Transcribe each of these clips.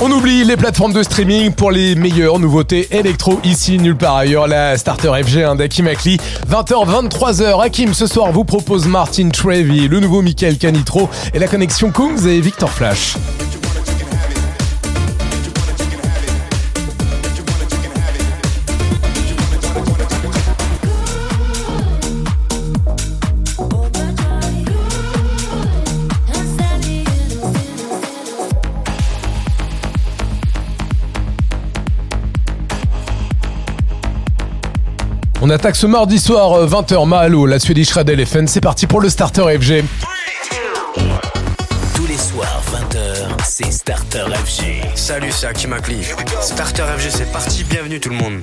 On oublie les plateformes de streaming pour les meilleures nouveautés électro ici nulle part ailleurs. La Starter FG hein, d'Hakim Akli. 20h, 23h. Hakim ce soir vous propose Martin Trevi, le nouveau Michael Canitro et la connexion Kungs et Victor Flash. On attaque ce mardi soir 20h Mahalo, la Swedish Radel FN. C'est parti pour le Starter FG. Tous les soirs, 20h, c'est Starter FG. Salut, c'est Hakim Akli. Starter FG, c'est parti. Bienvenue tout le monde.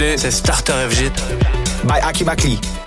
C'est Starter FG. By Aki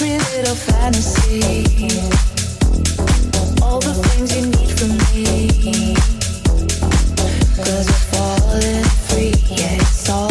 every little fantasy. All the things you're falling free, yeah, it's all.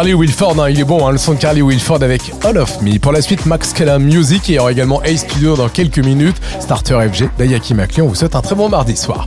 Carly Wilford, hein, il est bon, hein, le son de Carly Wilford avec All of Me. Pour la suite, Max Keller Music et il y aura également A Studio dans quelques minutes. Starter FG, Dayaki Makli, on vous souhaite un très bon mardi soir.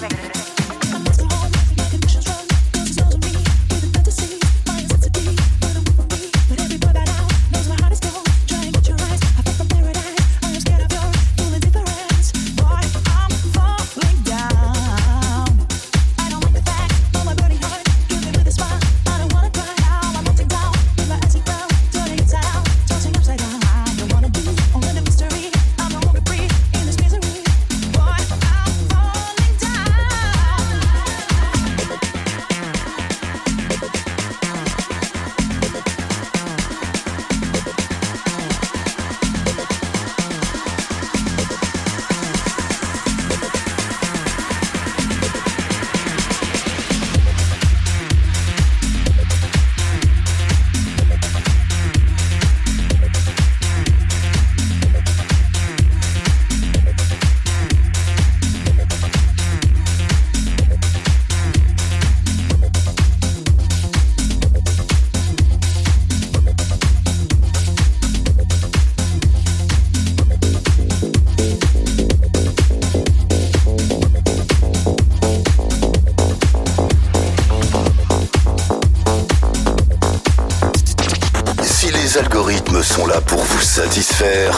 Satisfaire.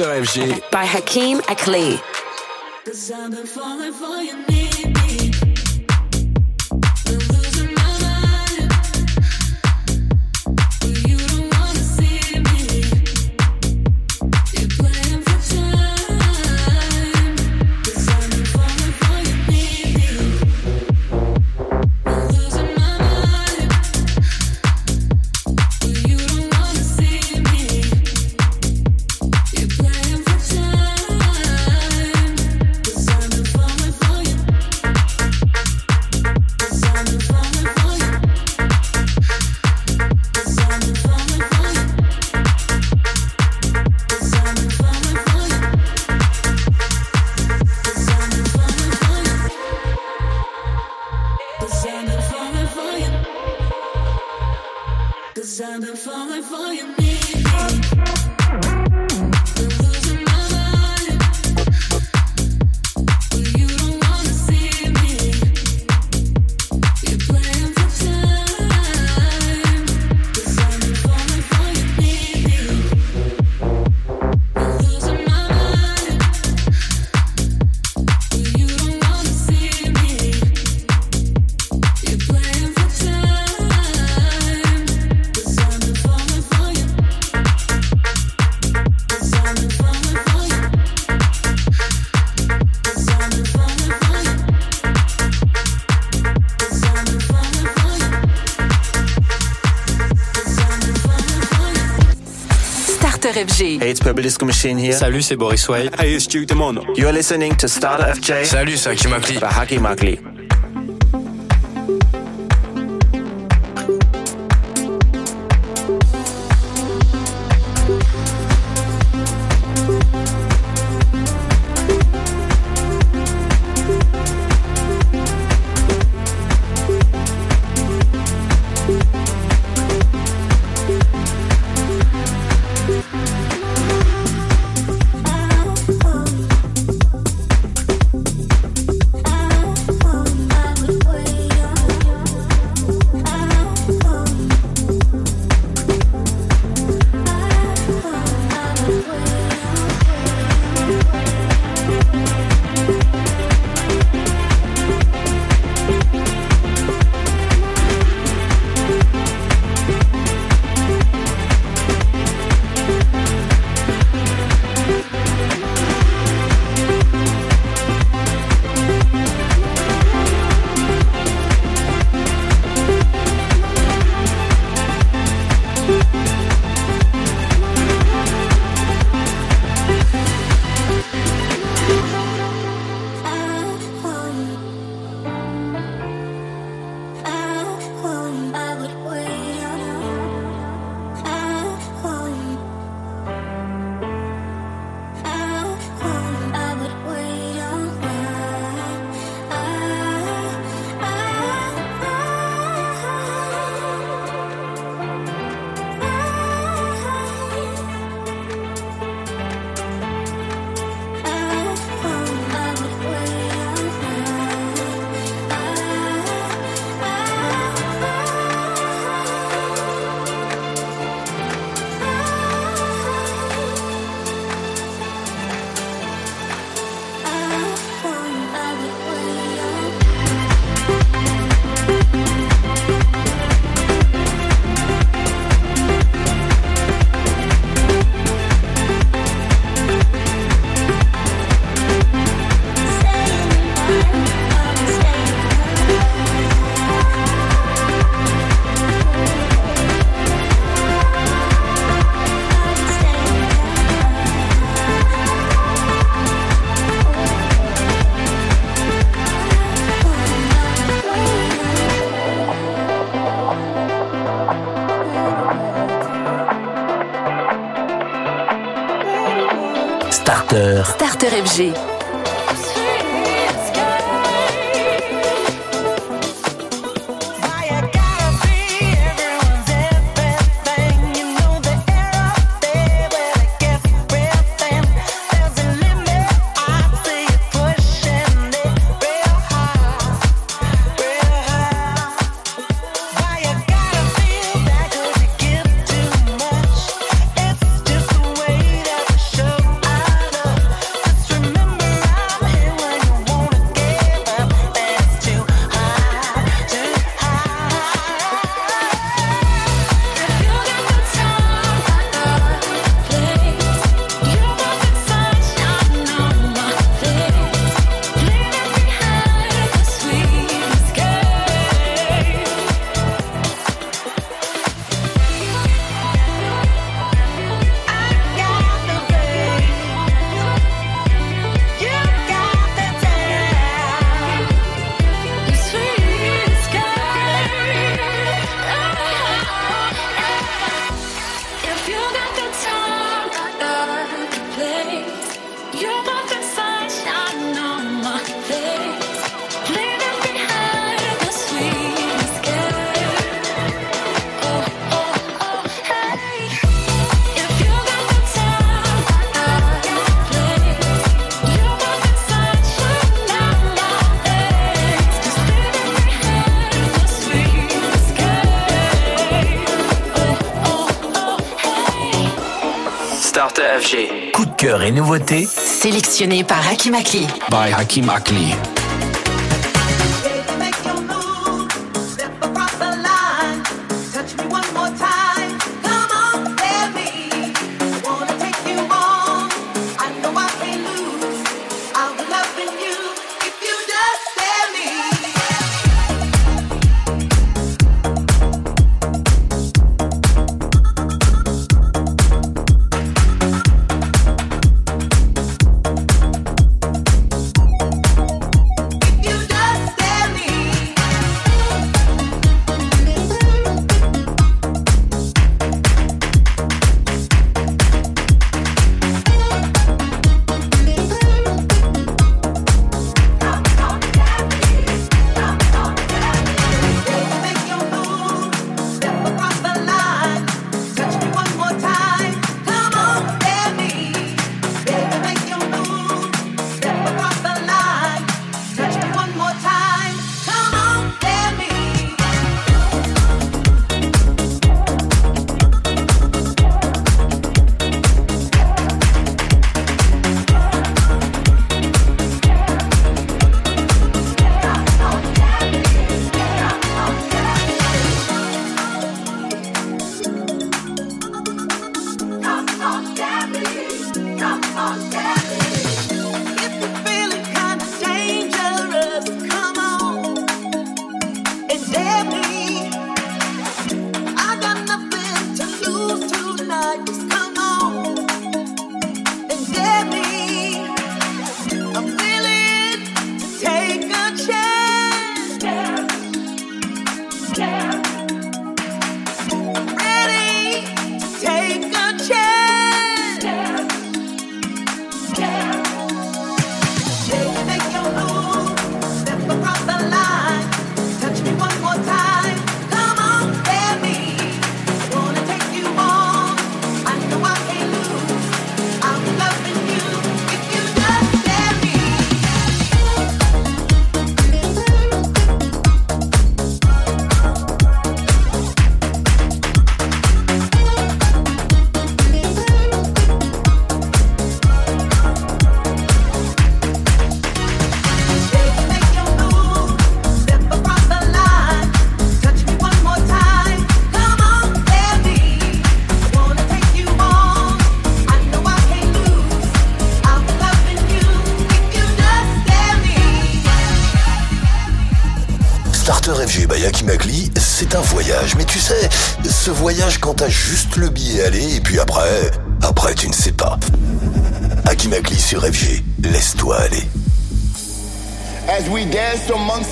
FG. Starter FG. By Hakeem Akli. FG. Hey, it's Purple Disco Machine here. Salut, c'est Boris Way. Hey, it's Duke Demono. You're listening to Starter FJ Salut, c'est Hakim Akli. by Haki Makli. FG. Sélectionné par Hakim Akli. Akli.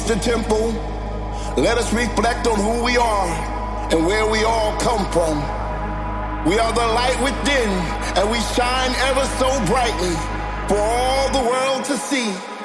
The temple, let us reflect on who we are and where we all come from. We are the light within, and we shine ever so brightly for all the world to see.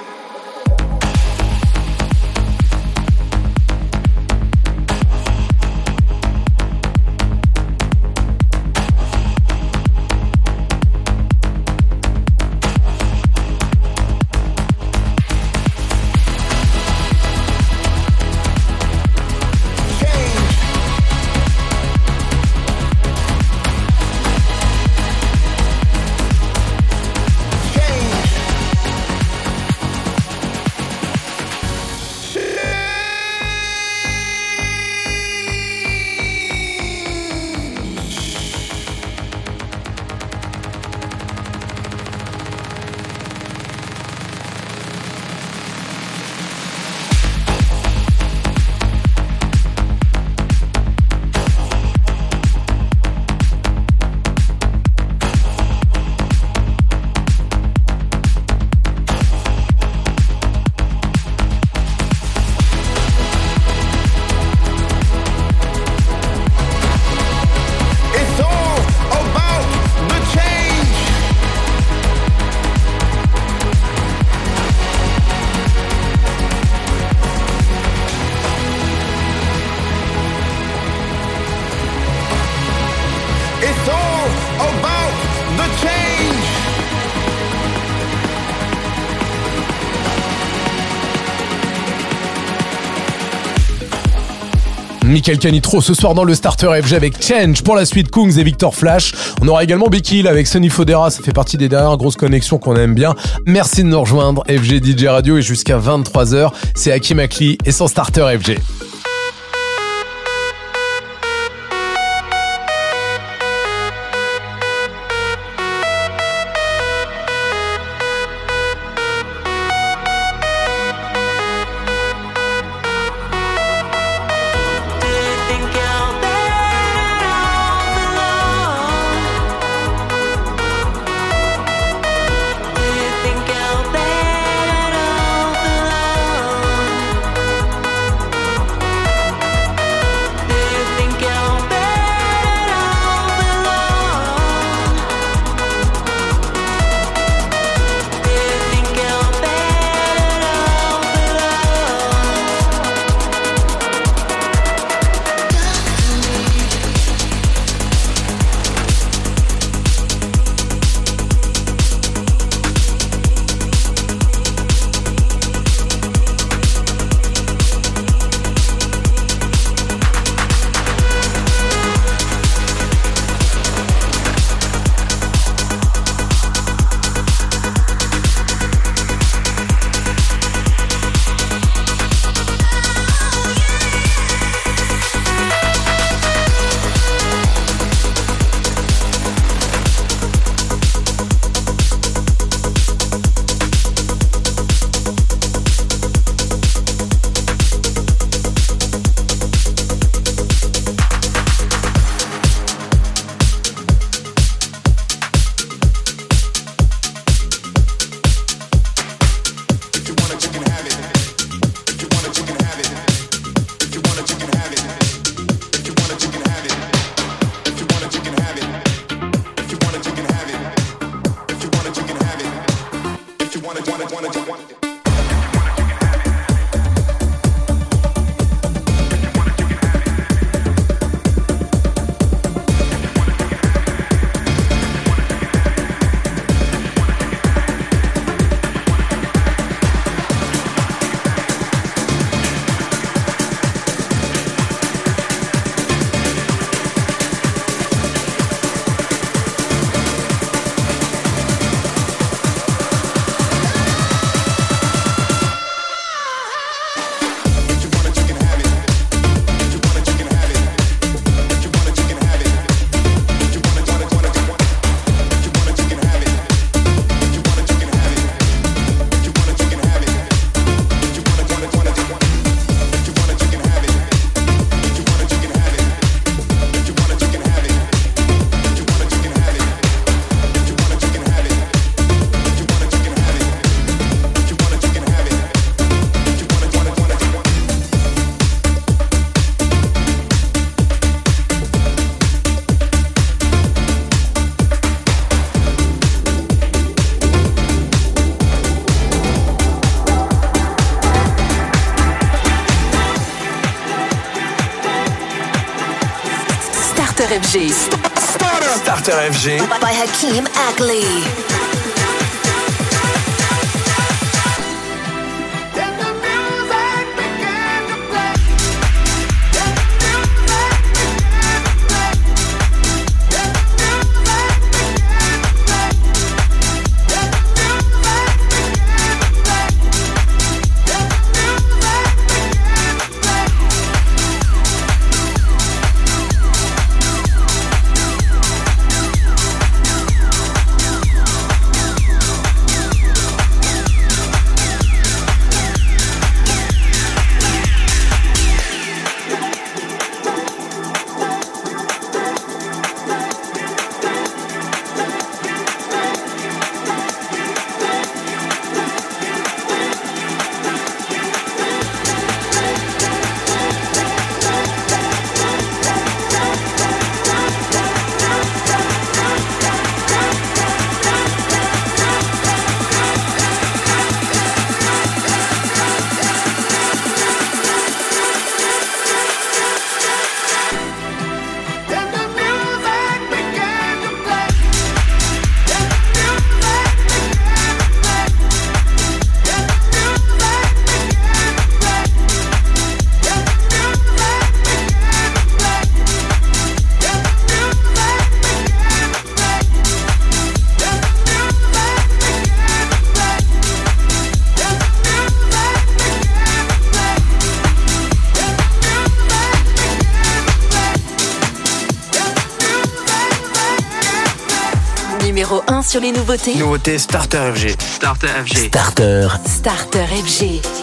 Michael Canitro ce soir dans le Starter FG avec Change pour la suite Kungs et Victor Flash. On aura également Becky avec Sonny Fodera, ça fait partie des dernières grosses connexions qu'on aime bien. Merci de nous rejoindre, FG DJ Radio et jusqu'à 23h, c'est Hakim Akli et son Starter FG. By Hakeem Ackley. sur les nouveautés Nouveauté Starter FG. Starter FG. Starter. Starter FG.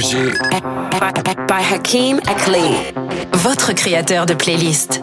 FG. By Hakim Akli. Votre créateur de playlist.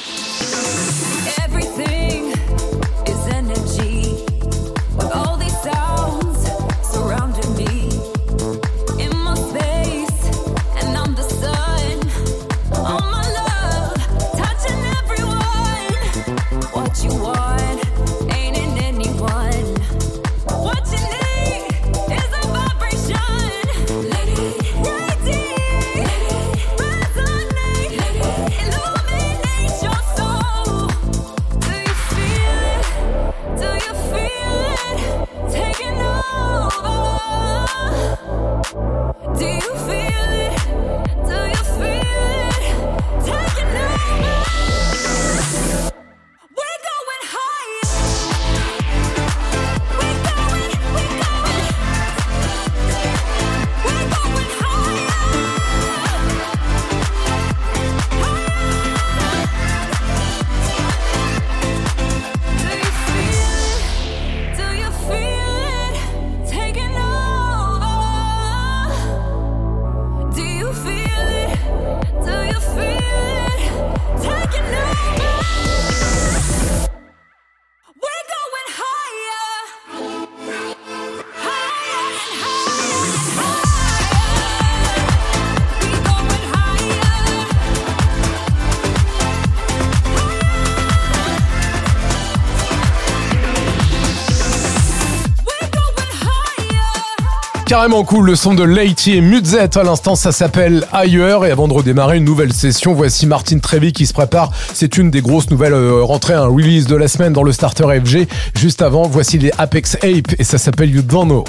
carrément cool le son de Leity et Mutzet. À l'instant, ça s'appelle Ailleurs. Et avant de redémarrer une nouvelle session, voici Martine Trévi qui se prépare. C'est une des grosses nouvelles euh, rentrées, un release de la semaine dans le Starter FG. Juste avant, voici les Apex Ape et ça s'appelle You Don't Know.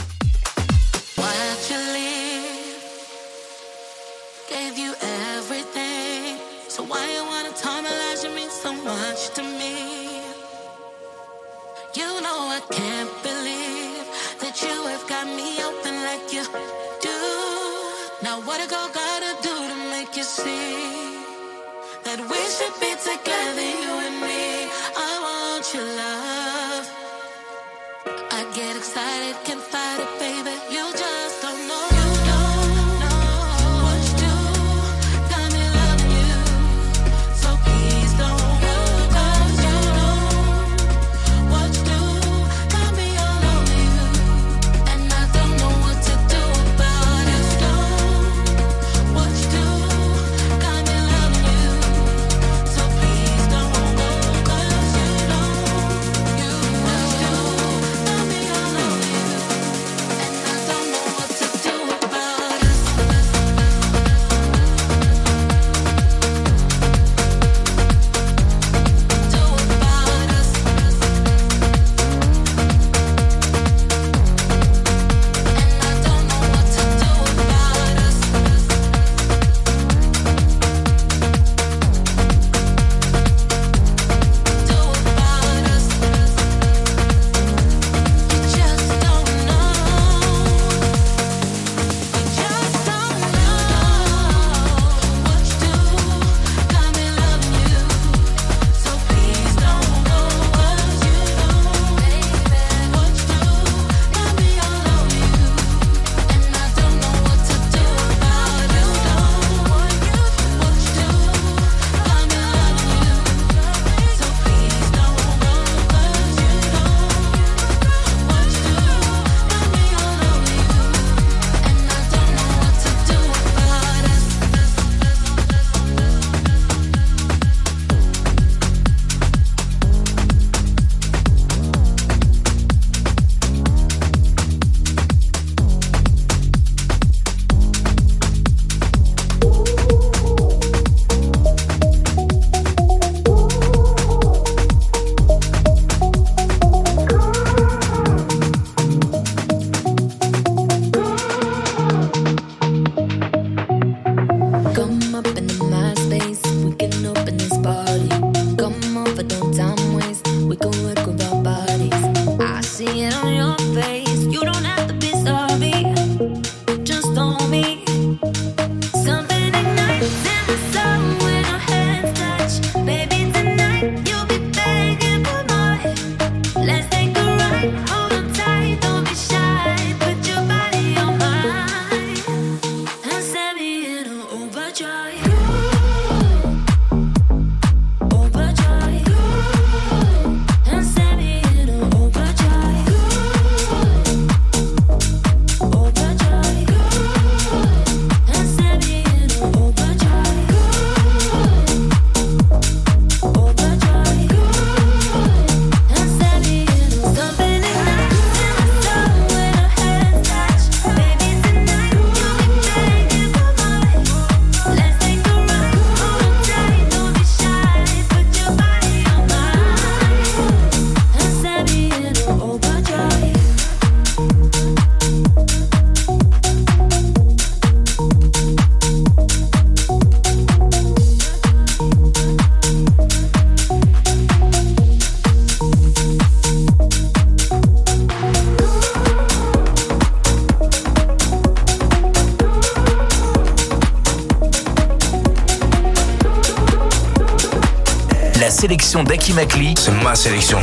sélection d'Aki Makli. C'est ma sélection.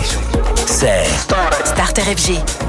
C'est Starter FG.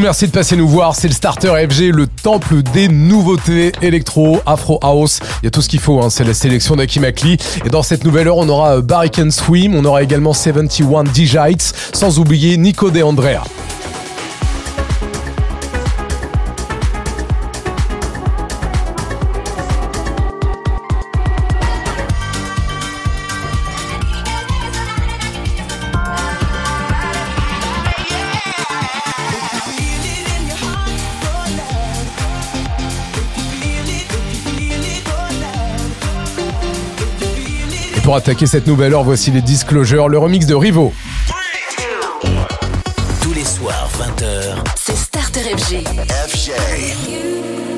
Merci de passer nous voir. C'est le Starter FG, le temple des nouveautés électro, afro house. Il y a tout ce qu'il faut, hein. c'est la sélection d'Aki Makli. Et dans cette nouvelle heure, on aura euh, Barry Can Swim, on aura également 71 Digites, sans oublier Nico De Andrea. Attaquer cette nouvelle heure, voici les Disclosures, le remix de Rivo. Tous les soirs, 20h. C'est Starter FG. FG.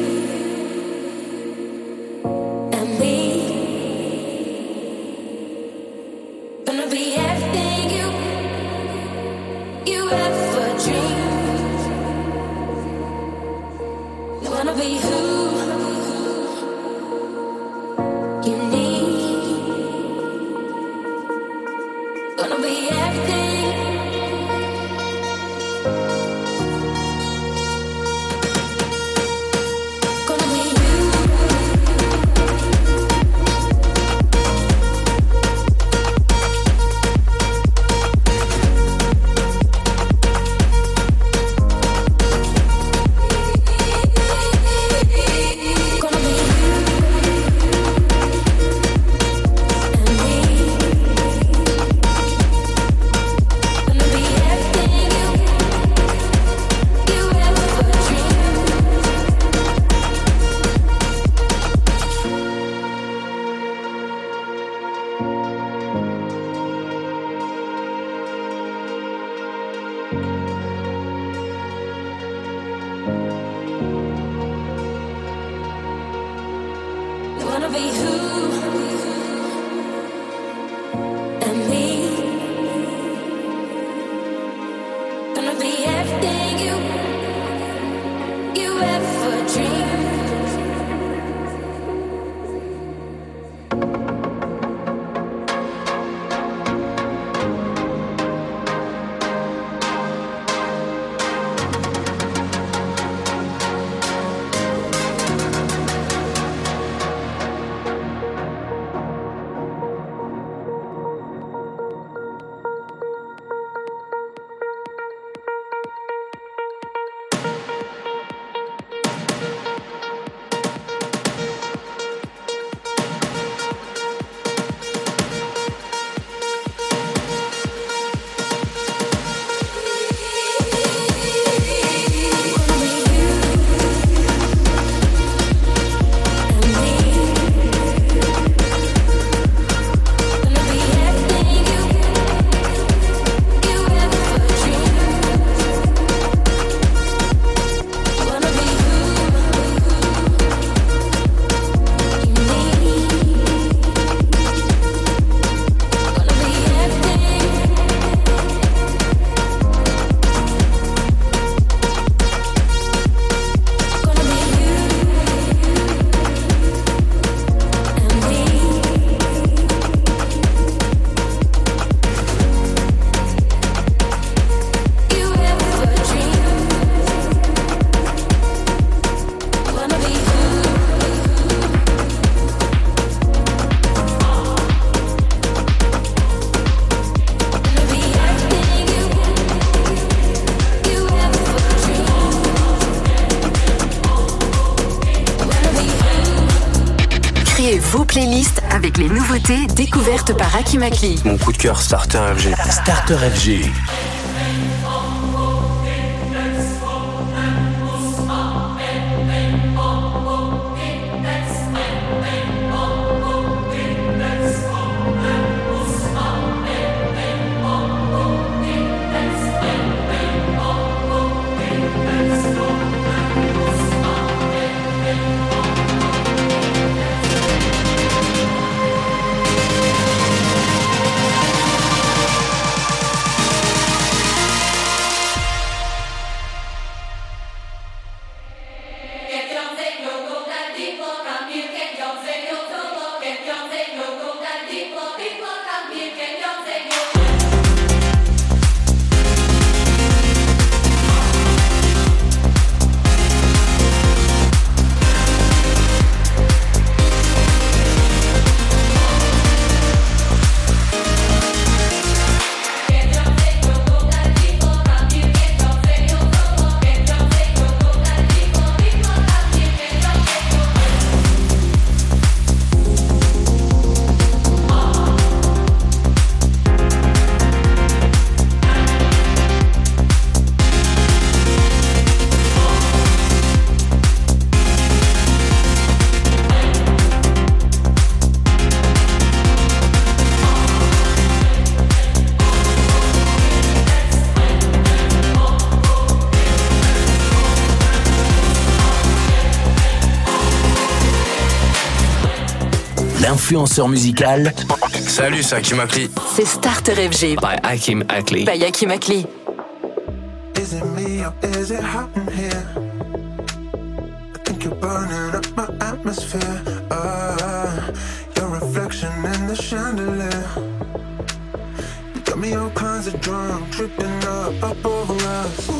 Les nouveautés découvertes par Akimakli. Mon coup de cœur, Starter FG. Starter FG. influenceur musical. Salut, c'est Hakim Akli. C'est Starter FG. By Hakim Akli. By Hakim Akli. Is it me or is it hot in here? I think you're burning up my atmosphere. Uh, your reflection in the chandelier. You got me all kinds of drunk, tripping up, up over us.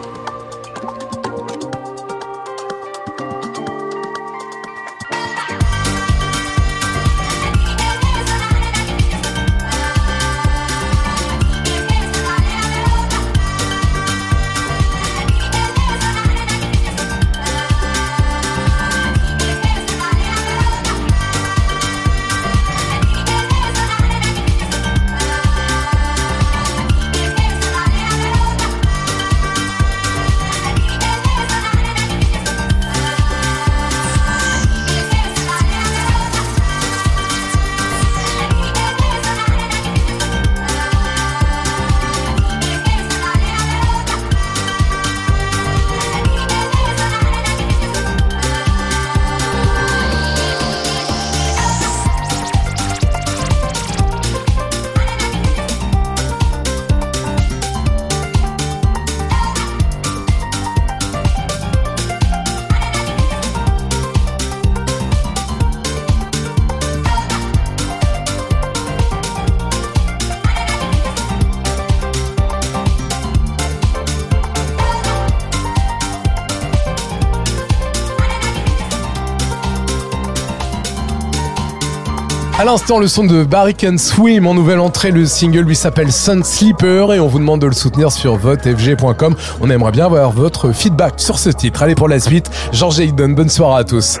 l'instant, le son de Barry Can Swim en nouvelle entrée. Le single lui s'appelle Sun Sleeper et on vous demande de le soutenir sur votefg.com. On aimerait bien avoir votre feedback sur ce titre. Allez, pour la suite, Georges Hayden, bonne soirée à tous.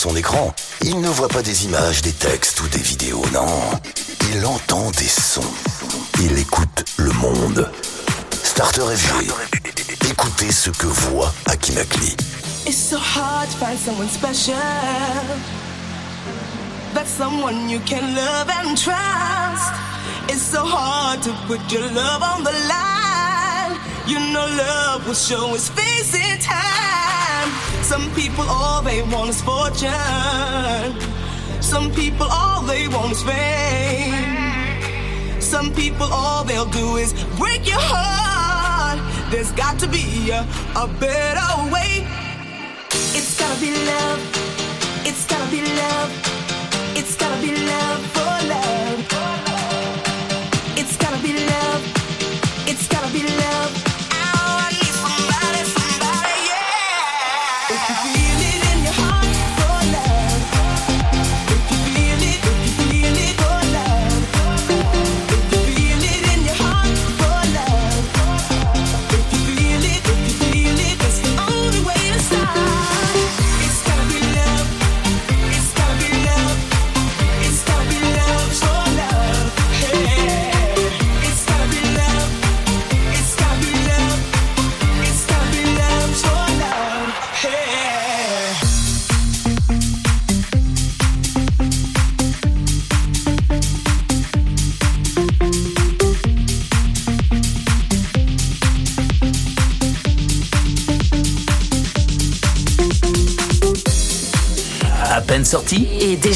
son écran. Il ne voit pas des images, des textes ou des vidéos, non. Il entend des sons. Il écoute le monde. Starter FG. Écoutez ce que voit Akinakli. It's so hard to find someone special. But someone you can love and trust. It's so hard to put your love on the line. You know love will show its face in time. Some people all they want is fortune. Some people all they want is fame. Some people all they'll do is break your heart. There's got to be a, a better way. It's gotta be love.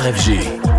FG.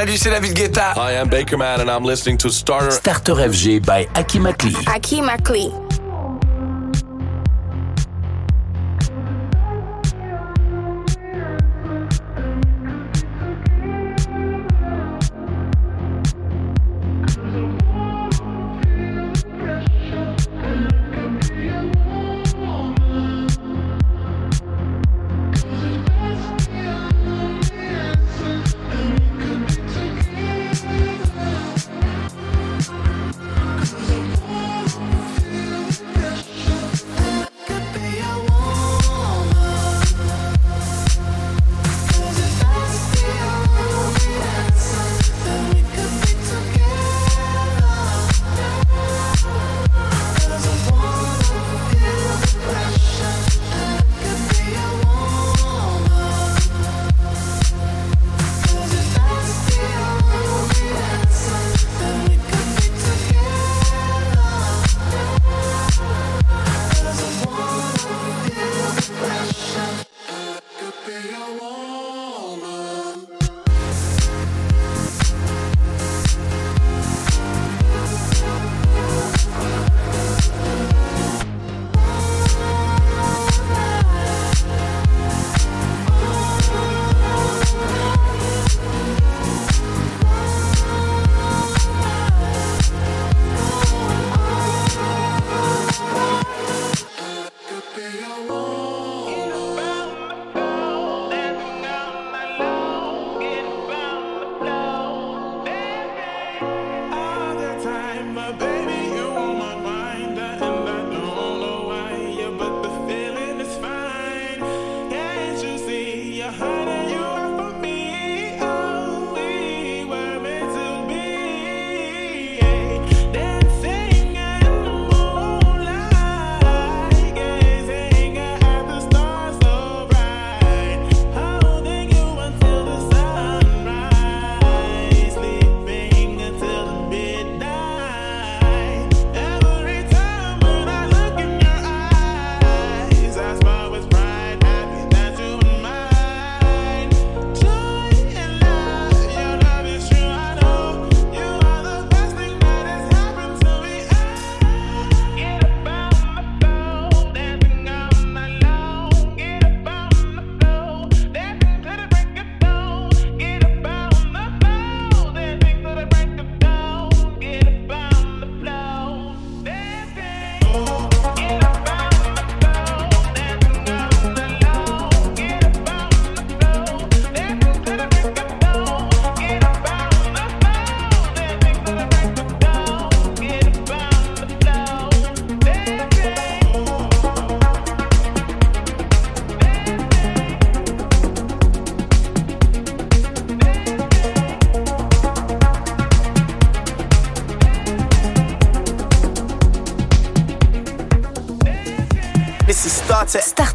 Salut, c'est David Guetta. Hi, I'm Baker Man and I'm listening to Starter... Starter FG by Aki Makli. Aki Makli.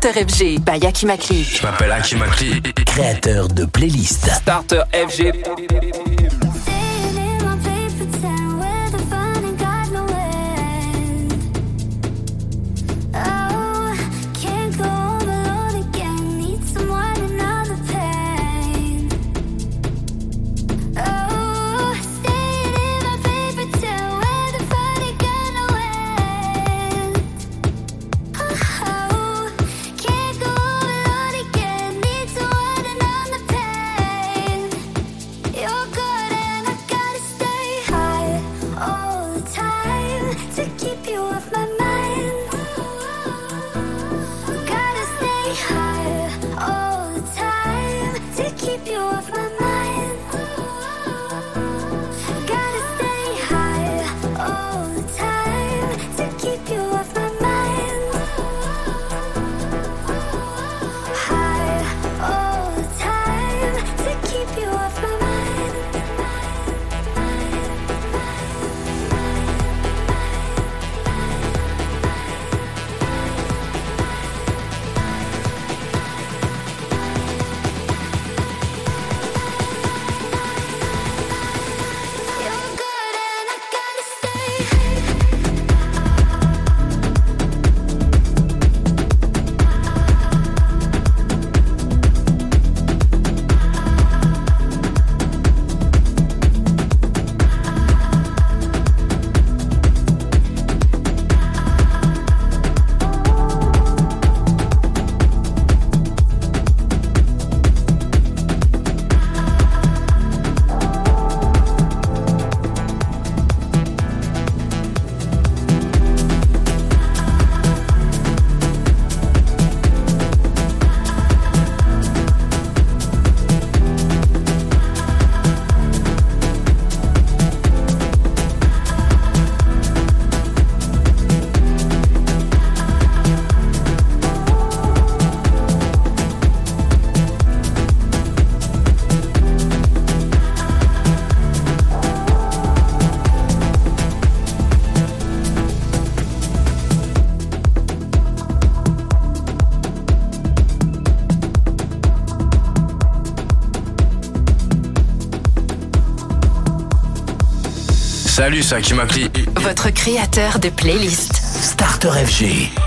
Starter FG by Hakim Akli. Je m'appelle Hakim Akli, créateur de playlist. Starter FG. Salut, c'est Hakim Akli. Votre créateur de playlist. Starter FG.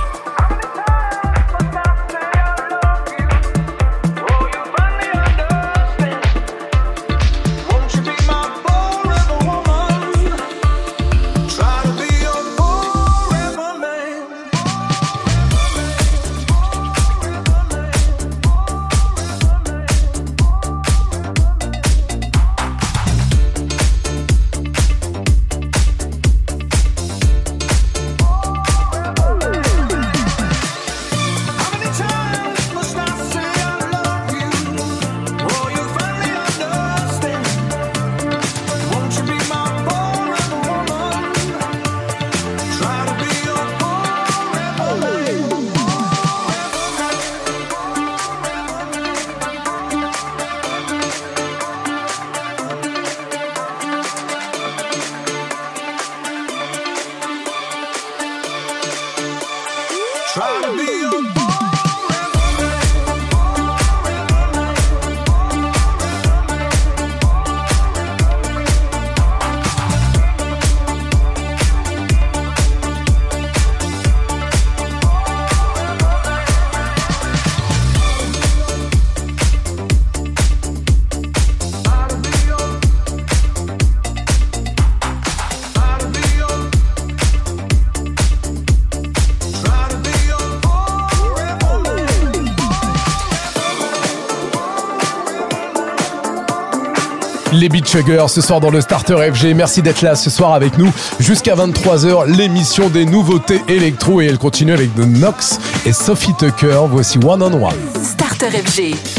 Les Beat Chuggers ce soir dans le Starter FG. Merci d'être là ce soir avec nous jusqu'à 23h. L'émission des nouveautés électro et elle continue avec Nox et Sophie Tucker. Voici One on One. Starter FG.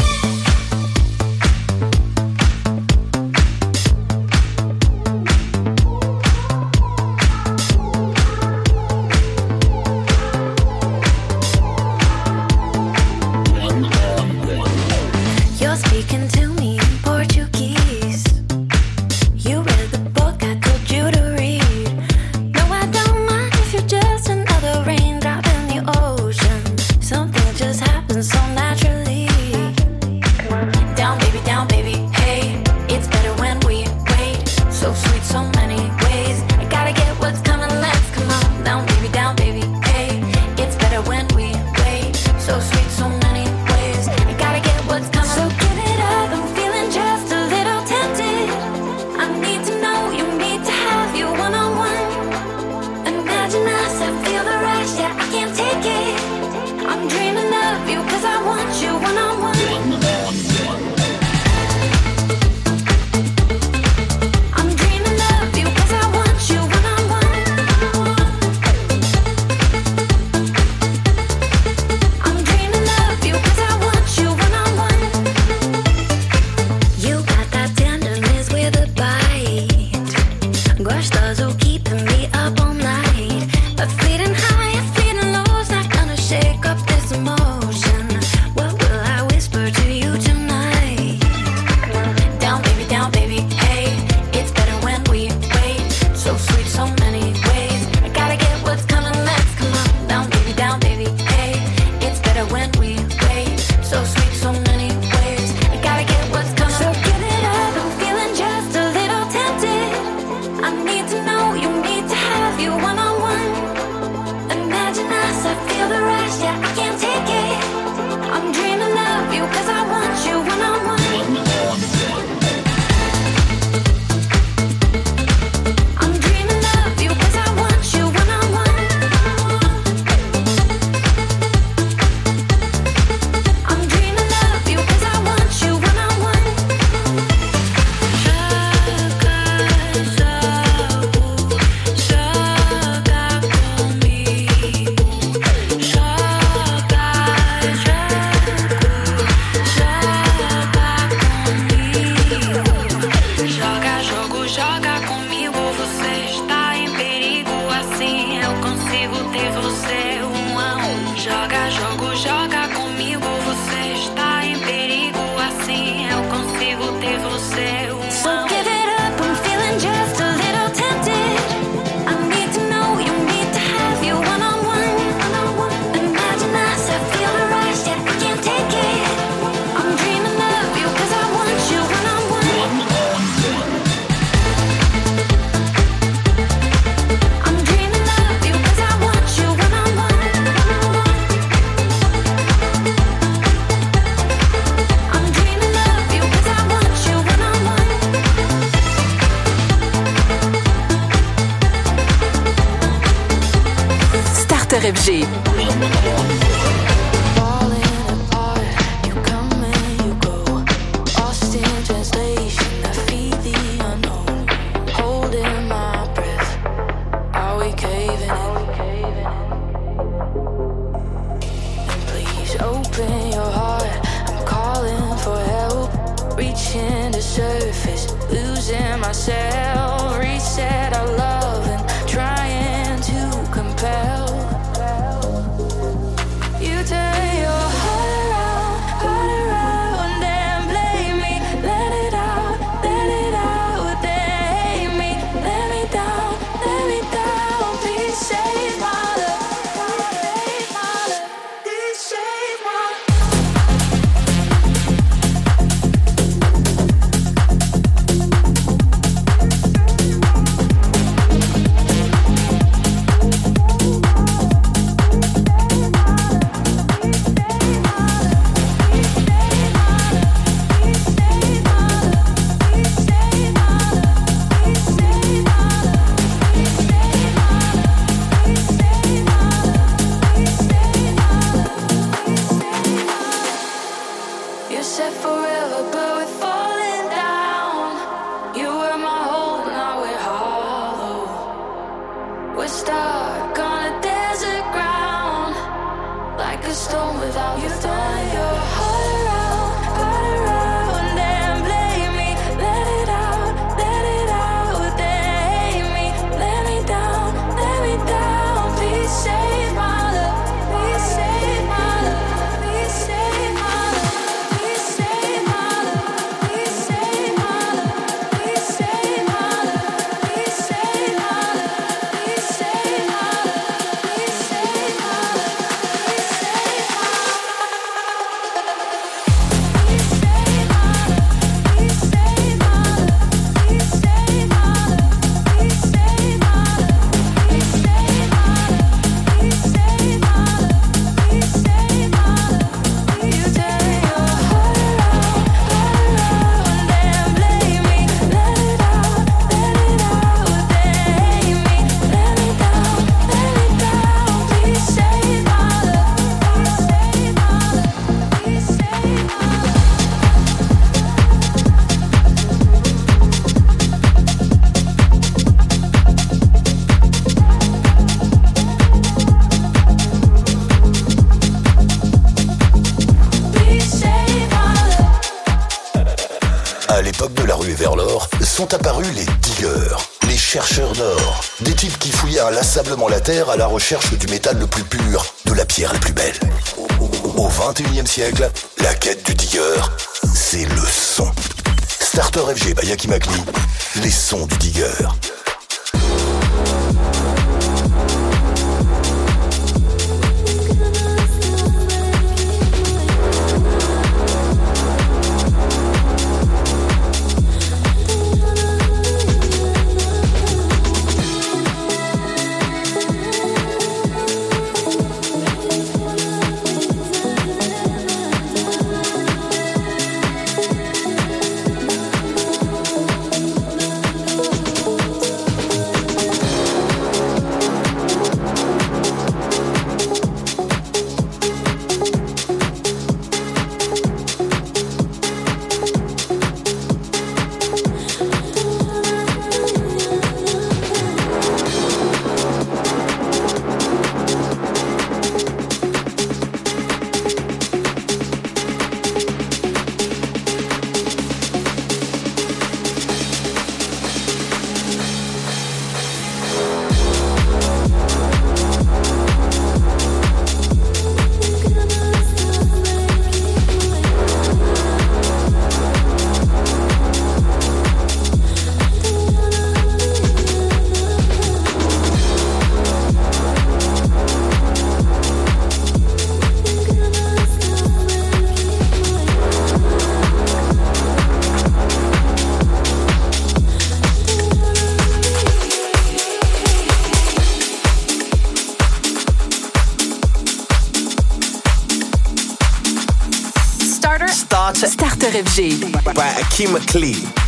FG. By Akima Klee.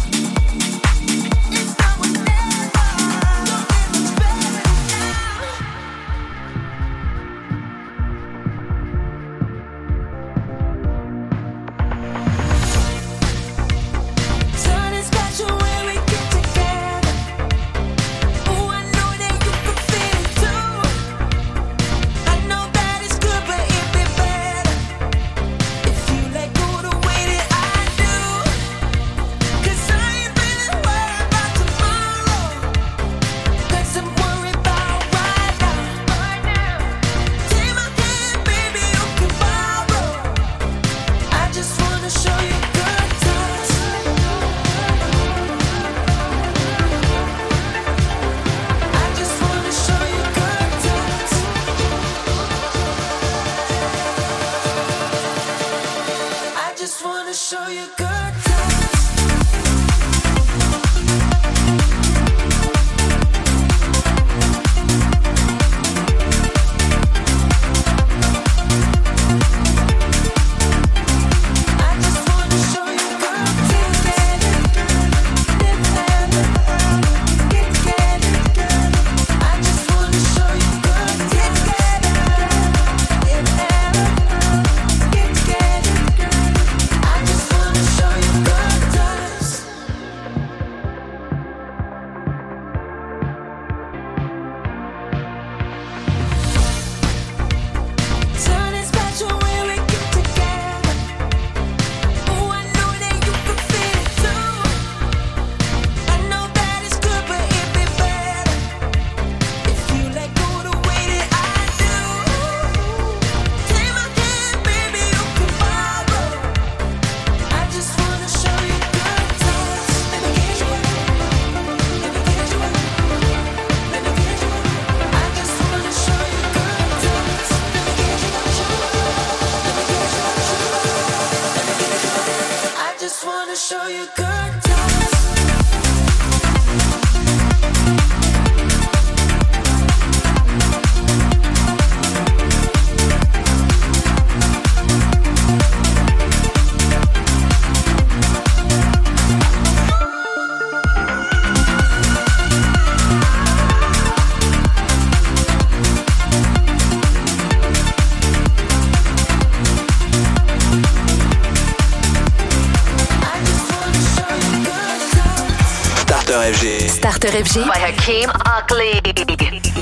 Starter FG. Starter FG by Hakim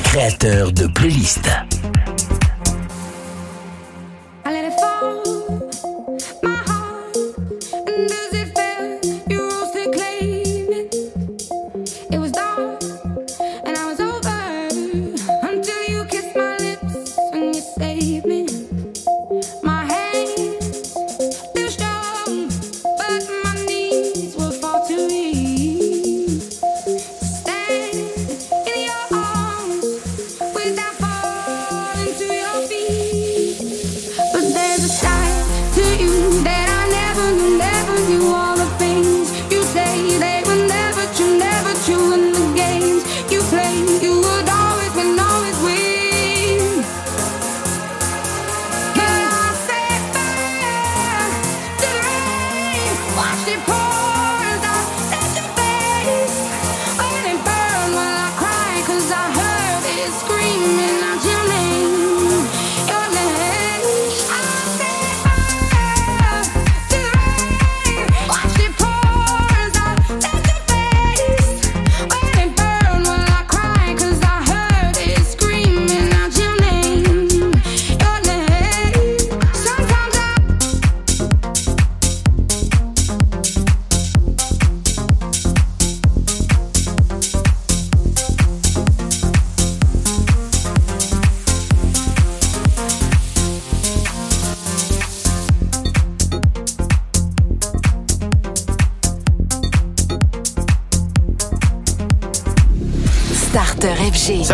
Créateur de playlist.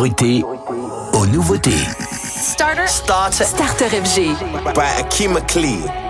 priorité aux nouveautés. Starter. Starter. Starter FG. By Akima Klee.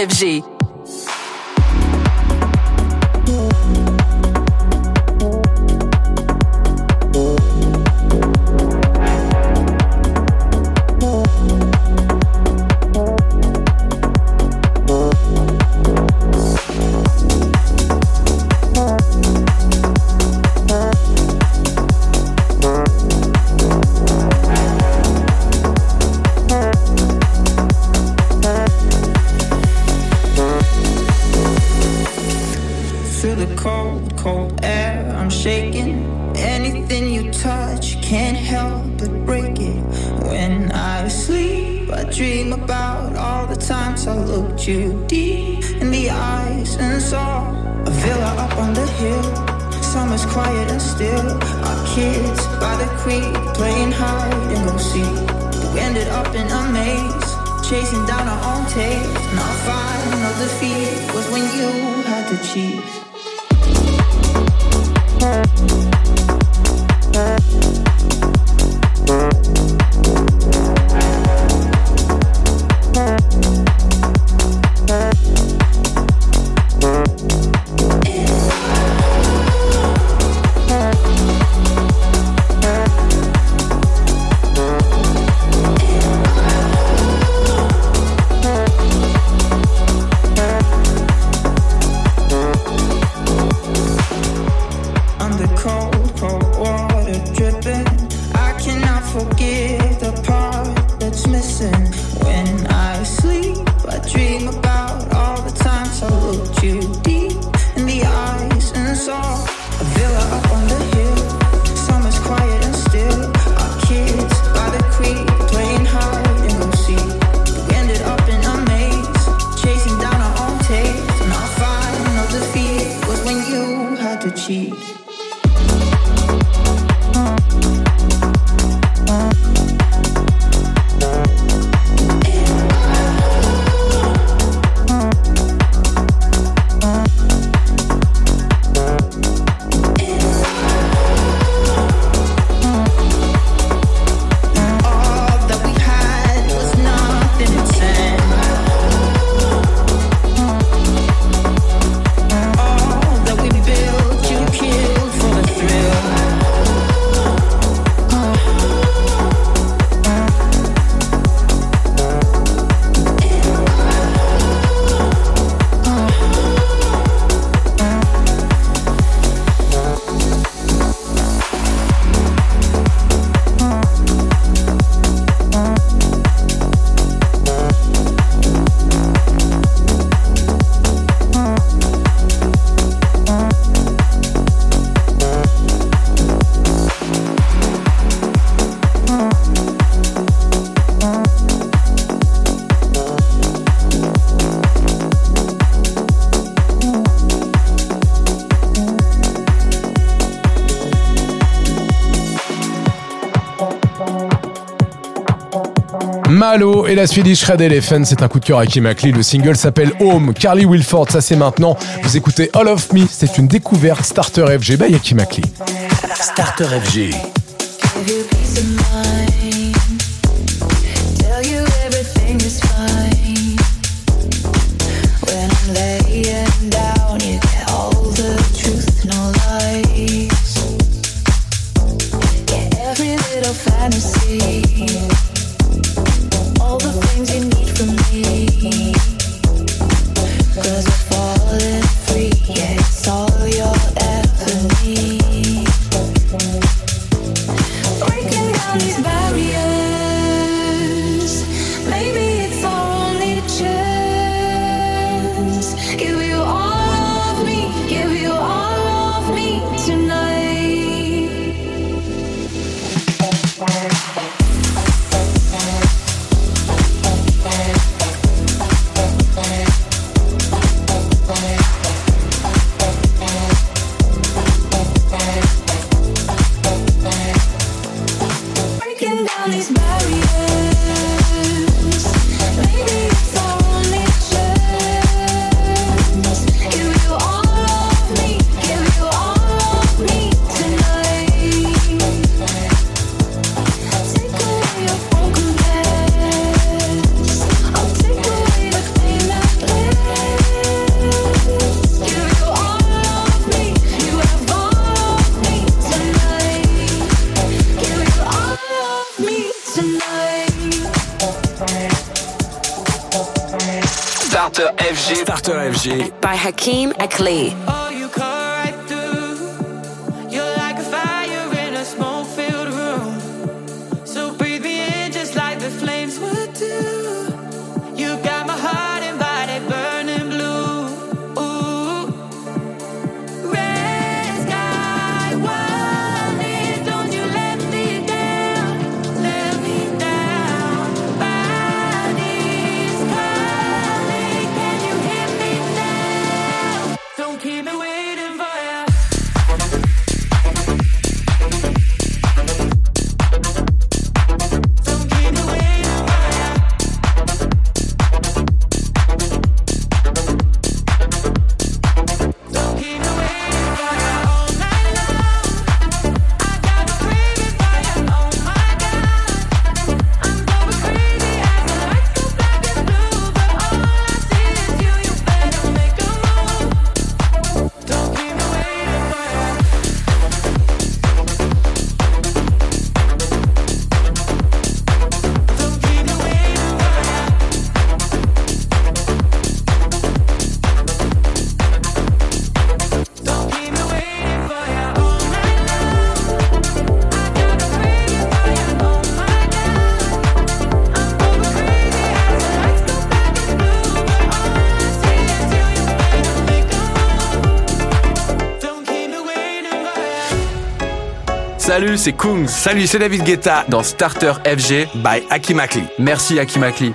FG. defeat was when you had to cheat. Malo et la Swedish Red Elephant. C'est un coup de cœur à Kim Ackley. Le single s'appelle Home. Carly Wilford, ça c'est maintenant. Vous écoutez All of Me. C'est une découverte Starter FG by Kim Ackley. Starter FG. Starter FG. Starter FG. By Hakeem Ackley. c'est Kung. Salut, c'est David Guetta dans Starter FG by Akimakli. Merci Akimakli.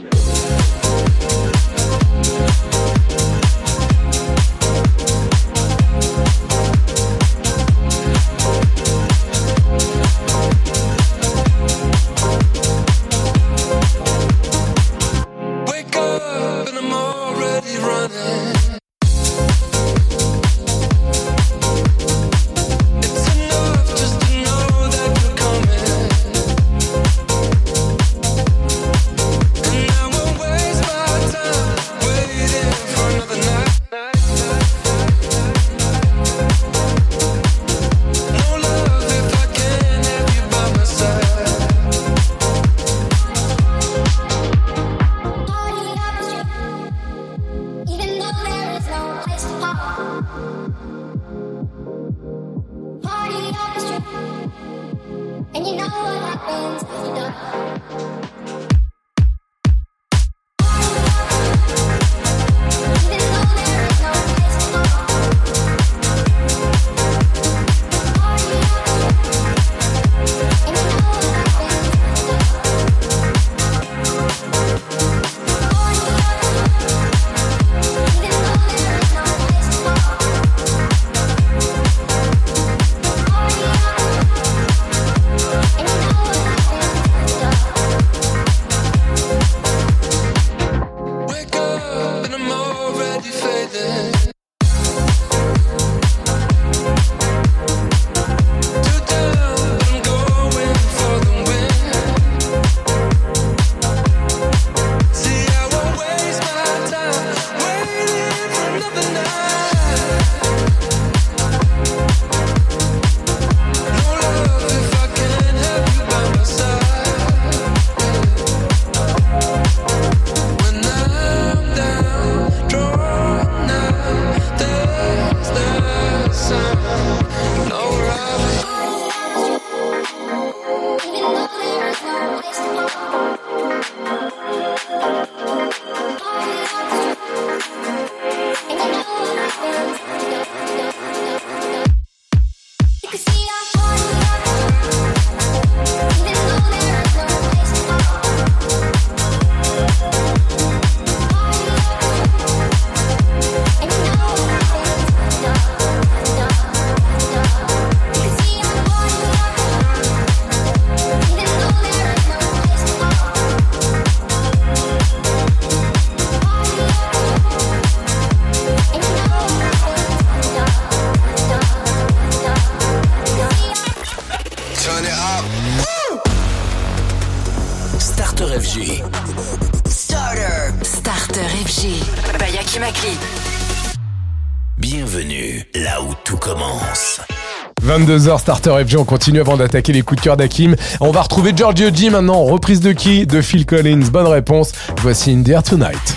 22h Starter FG, on continue avant d'attaquer les coups de cœur d'Hakim. On va retrouver Giorgio G maintenant, reprise de qui? De Phil Collins, bonne réponse. Voici In There Tonight.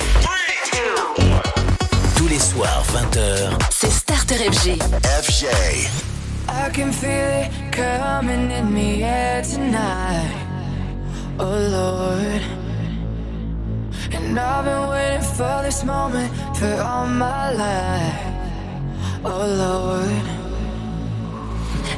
Tous les soirs, 20h. C'est Starter FG. FG. I can feel it coming in the air tonight. Oh Lord. And I've been waiting for this moment for all my life. Oh Lord.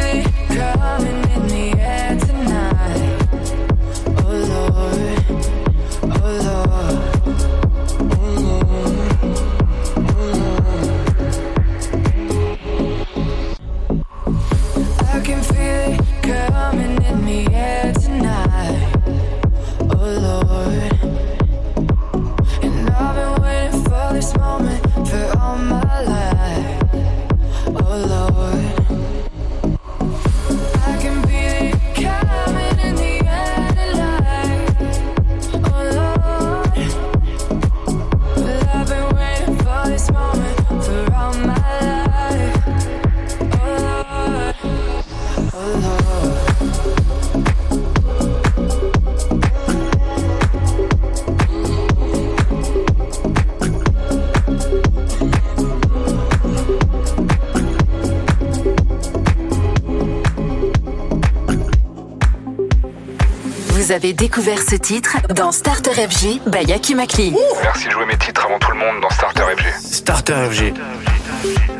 Coming in the air tonight? Oh Lord. Vous avez découvert ce titre dans Starter FG by Yaki Makli. Merci de jouer mes titres avant tout le monde dans Starter Starter FG. Starter FG.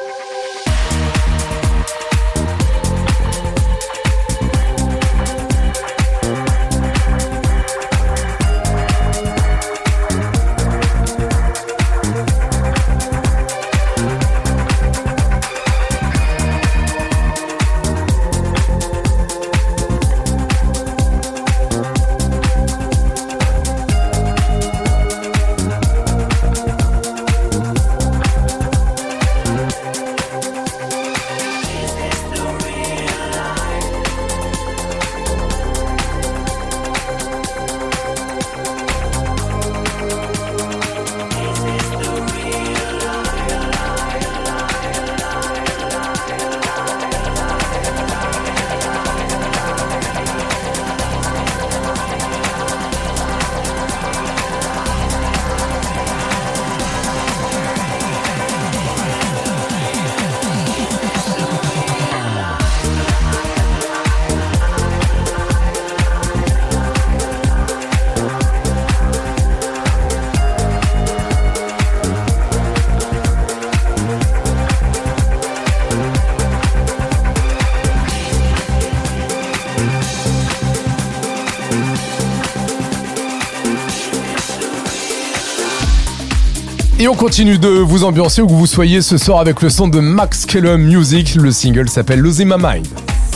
on continue de vous ambiancer où vous soyez ce soir avec le son de Max Kellum Music. Le single s'appelle Losing My Mind.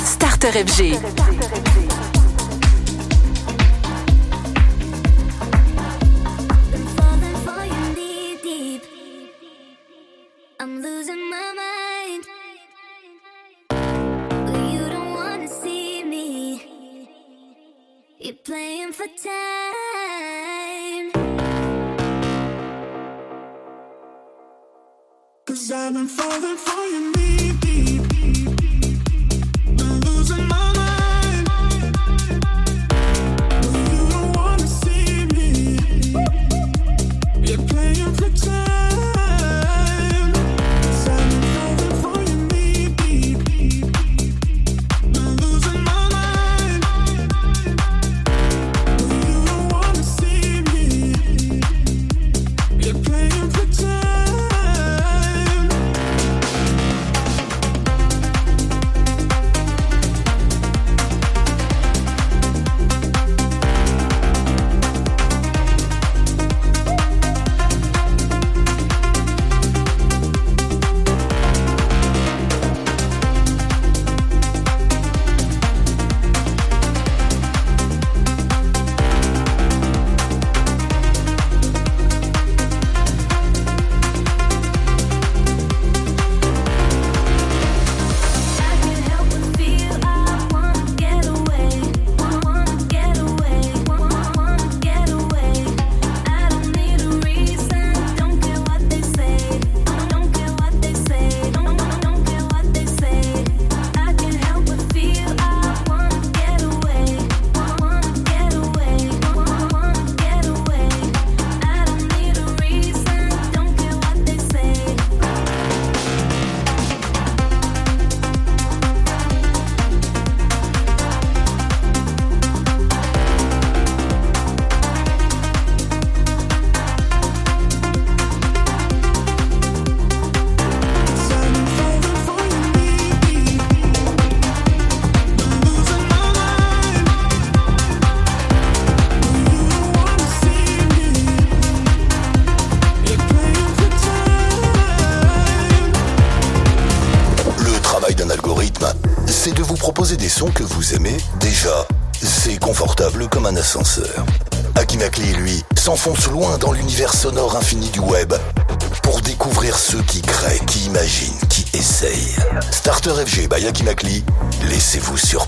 Starter FG. Fonce loin dans l'univers sonore infini du web pour découvrir ceux qui créent, qui imaginent, qui essayent. Starter FG by laissez-vous sur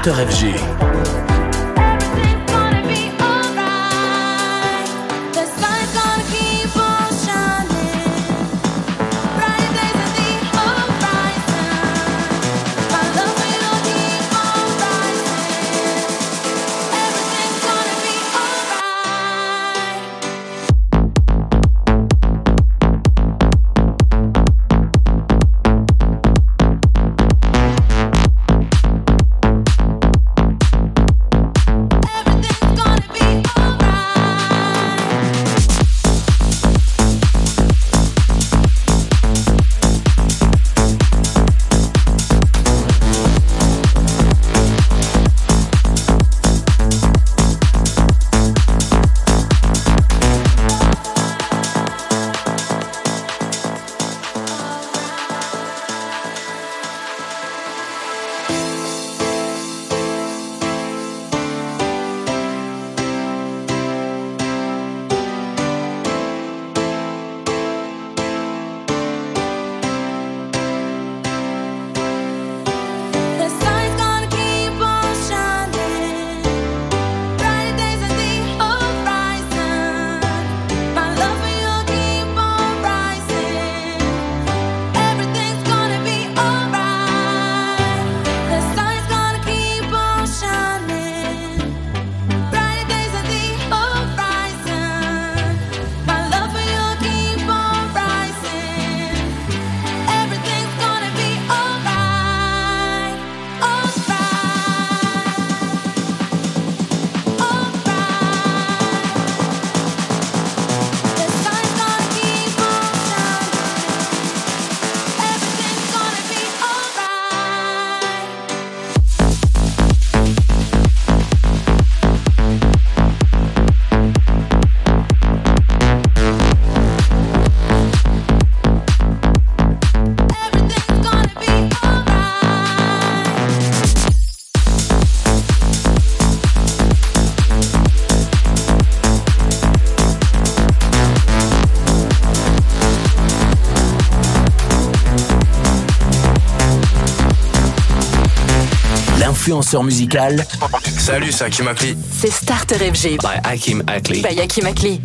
Starter FG. musical. Salut, c'est Hakim Akli. C'est Starter FG. By Hakim Akli. By Hakim Akli.